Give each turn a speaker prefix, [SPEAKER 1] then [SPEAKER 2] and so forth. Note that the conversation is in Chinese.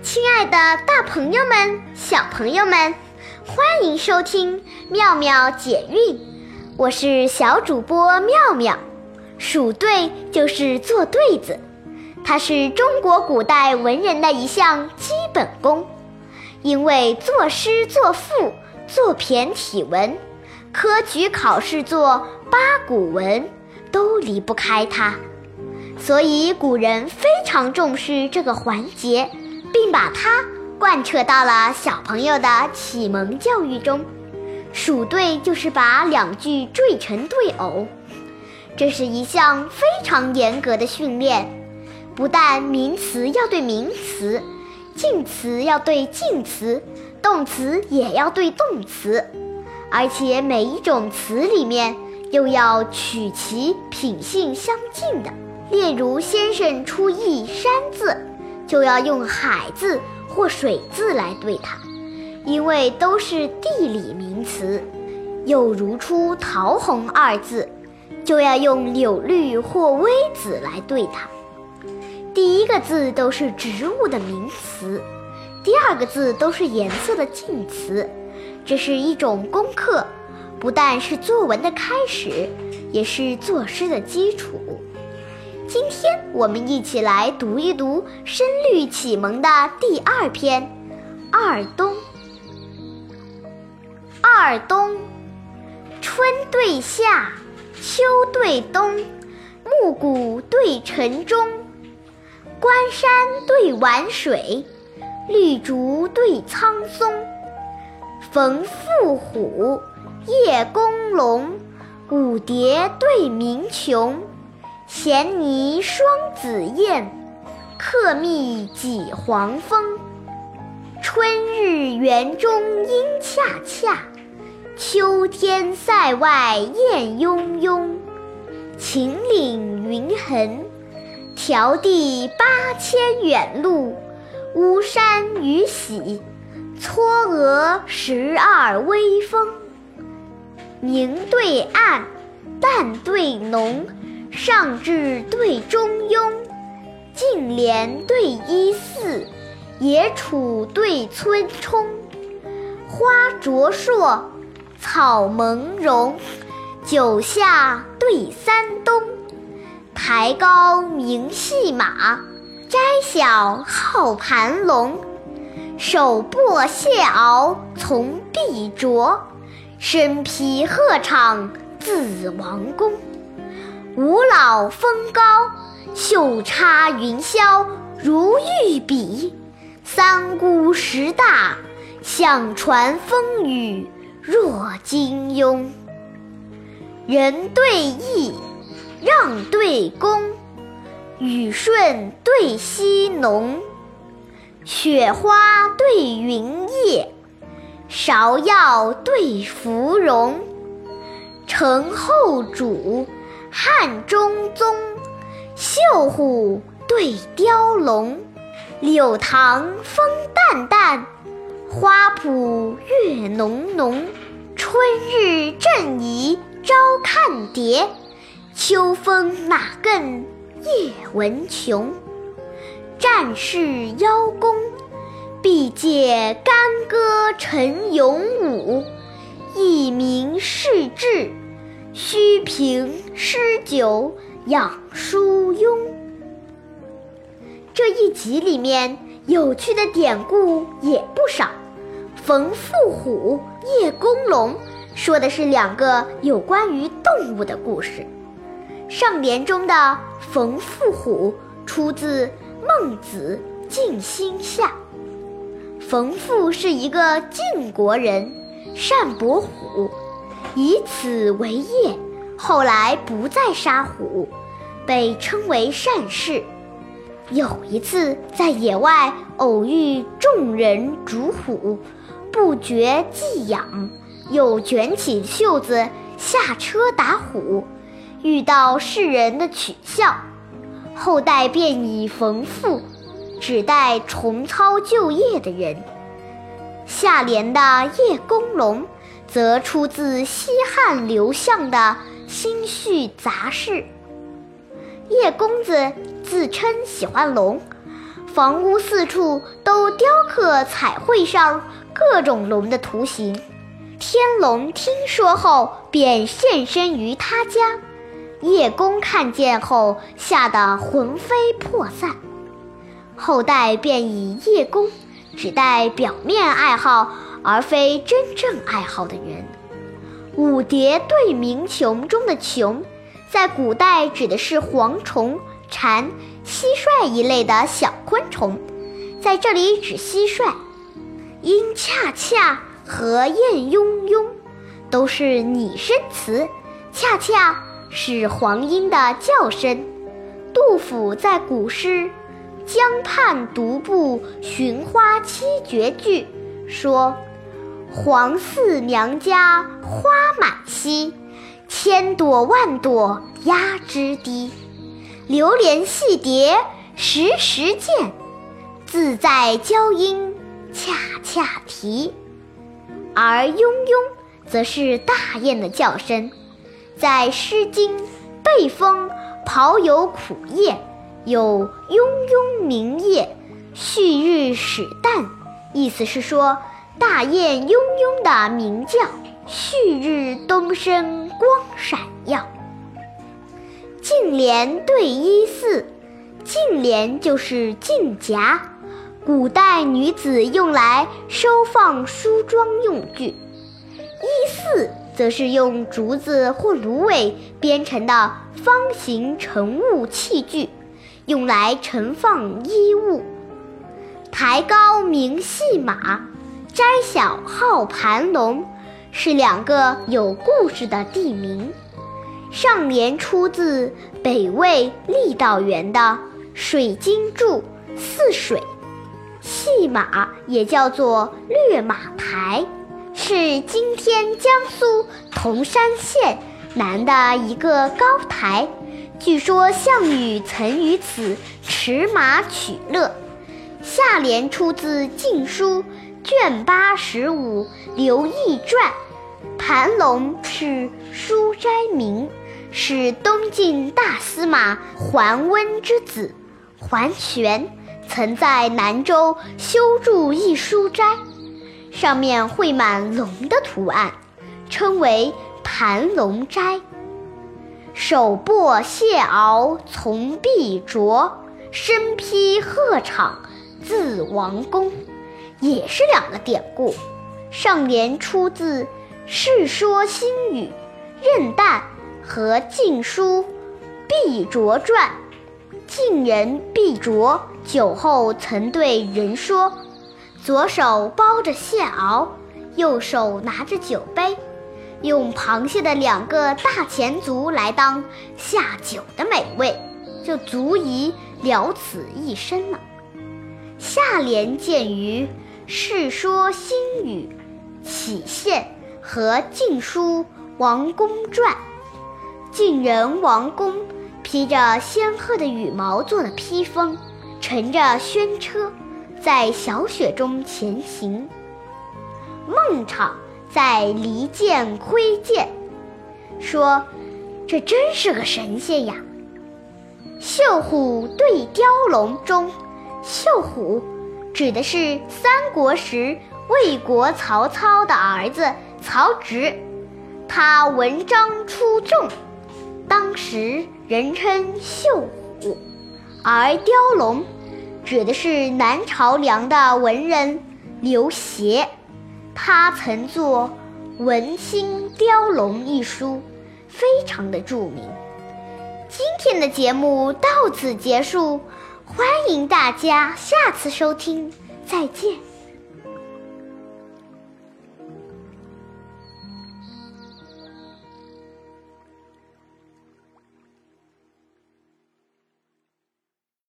[SPEAKER 1] 亲爱的，大朋友们、小朋友们，欢迎收听妙妙解韵。我是小主播妙妙。数对就是做对子，它是中国古代文人的一项基本功。因为作诗作赋、作骈体文、科举考试作八股文，都离不开它，所以古人非常重视这个环节。并把它贯彻到了小朋友的启蒙教育中。数对就是把两句缀成对偶，这是一项非常严格的训练。不但名词要对名词，近词要对近词，动词也要对动词，而且每一种词里面又要取其品性相近的。例如，先生出一山字。就要用海字或水字来对它，因为都是地理名词。又如出桃红二字，就要用柳绿或微紫来对它。第一个字都是植物的名词，第二个字都是颜色的近词。这是一种功课，不但是作文的开始，也是作诗的基础。今天我们一起来读一读《声律启蒙》的第二篇《二冬》。二冬，春对夏，秋对冬，暮鼓对晨钟，关山对晚水，绿竹对苍松，冯妇虎，叶公龙，舞蝶对鸣琼。衔泥双紫燕，客蜜几黄蜂。春日园中莺恰恰，秋天塞外雁雍雍。秦岭云横，迢递八千远路；巫山雨洗，嵯峨十二微峰。明对暗，淡对浓。上至对中庸，近连对一四，野楚对村冲，花灼烁，草蒙茸，九夏对三冬。台高名细马，摘小号盘龙。手握谢鳌从碧卓，身披鹤氅自王宫。五老峰高，袖插云霄如玉笔；三姑石大，响传风雨若金庸。人对义，让对恭，雨顺对溪浓，雪花对云叶，芍药对芙蓉，承后主。汉中宗，绣虎对雕龙，柳塘风淡淡，花圃月浓浓。春日正宜朝看蝶，秋风哪更夜闻琼。战士邀功，必借干戈成勇武；一鸣世志。须凭诗酒养疏慵。这一集里面有趣的典故也不少。冯妇虎、叶公龙说的是两个有关于动物的故事。上联中的冯妇虎出自《孟子·尽心下》。冯妇是一个晋国人，善搏虎。以此为业，后来不再杀虎，被称为善士。有一次在野外偶遇众人逐虎，不觉寄养，又卷起袖子下车打虎，遇到世人的取笑，后代便以冯妇，指代重操旧业的人。下联的叶公龙。则出自西汉刘向的《新序杂事》。叶公子自称喜欢龙，房屋四处都雕刻彩绘上各种龙的图形。天龙听说后，便现身于他家。叶公看见后，吓得魂飞魄散。后代便以叶公指代表面爱好，而非真正爱好的人。五蝶对鸣蛩中的蛩，在古代指的是蝗虫、蝉、蟋蟀一类的小昆虫，在这里指蟋蟀。因恰恰和燕雍雍都是拟声词，恰恰是黄莺的叫声。杜甫在古诗《江畔独步寻花七绝句》说。黄四娘家花满蹊，千朵万朵压枝低。流连戏蝶时时见，自在娇莺恰恰啼。而雍雍则是大雁的叫声，在《诗经·背风·庖有苦夜》有“雍雍鸣夜，旭日始旦”，意思是说。大雁雍雍的鸣叫，旭日东升，光闪耀。净莲对衣丝，净莲就是净夹，古代女子用来收放梳妆用具。衣丝则是用竹子或芦苇编成的方形盛物器具，用来盛放衣物。抬高明戏马。摘小号盘龙，是两个有故事的地名。上联出自北魏郦道元的《水经注·泗水》。戏马也叫做掠马台，是今天江苏铜山县南的一个高台。据说项羽曾于此驰马取乐。下联出自《晋书》。卷八十五《刘毅传》，盘龙是书斋名，是东晋大司马桓温之子桓玄，曾在南州修筑一书斋，上面绘满龙的图案，称为盘龙斋。手握谢敖从碧卓，身披鹤氅自王宫。也是两个典故，上联出自《世说新语·任诞》和《晋书·毕卓传》。晋人毕卓酒后曾对人说：“左手包着蟹螯，右手拿着酒杯，用螃蟹的两个大前足来当下酒的美味，就足以了此一生了。”下联见于。《世说新语·启宪》和《晋书·王公传》，晋人王公披着仙鹤的羽毛做的披风，乘着轩车，在小雪中前行。孟昶在《离间窥见》说：“这真是个神仙呀！”《绣虎对雕龙》中，绣虎。指的是三国时魏国曹操的儿子曹植，他文章出众，当时人称绣虎。而雕龙指的是南朝梁的文人刘协，他曾作《文心雕龙》一书，非常的著名。今天的节目到此结束。欢迎大家下次收听，再见。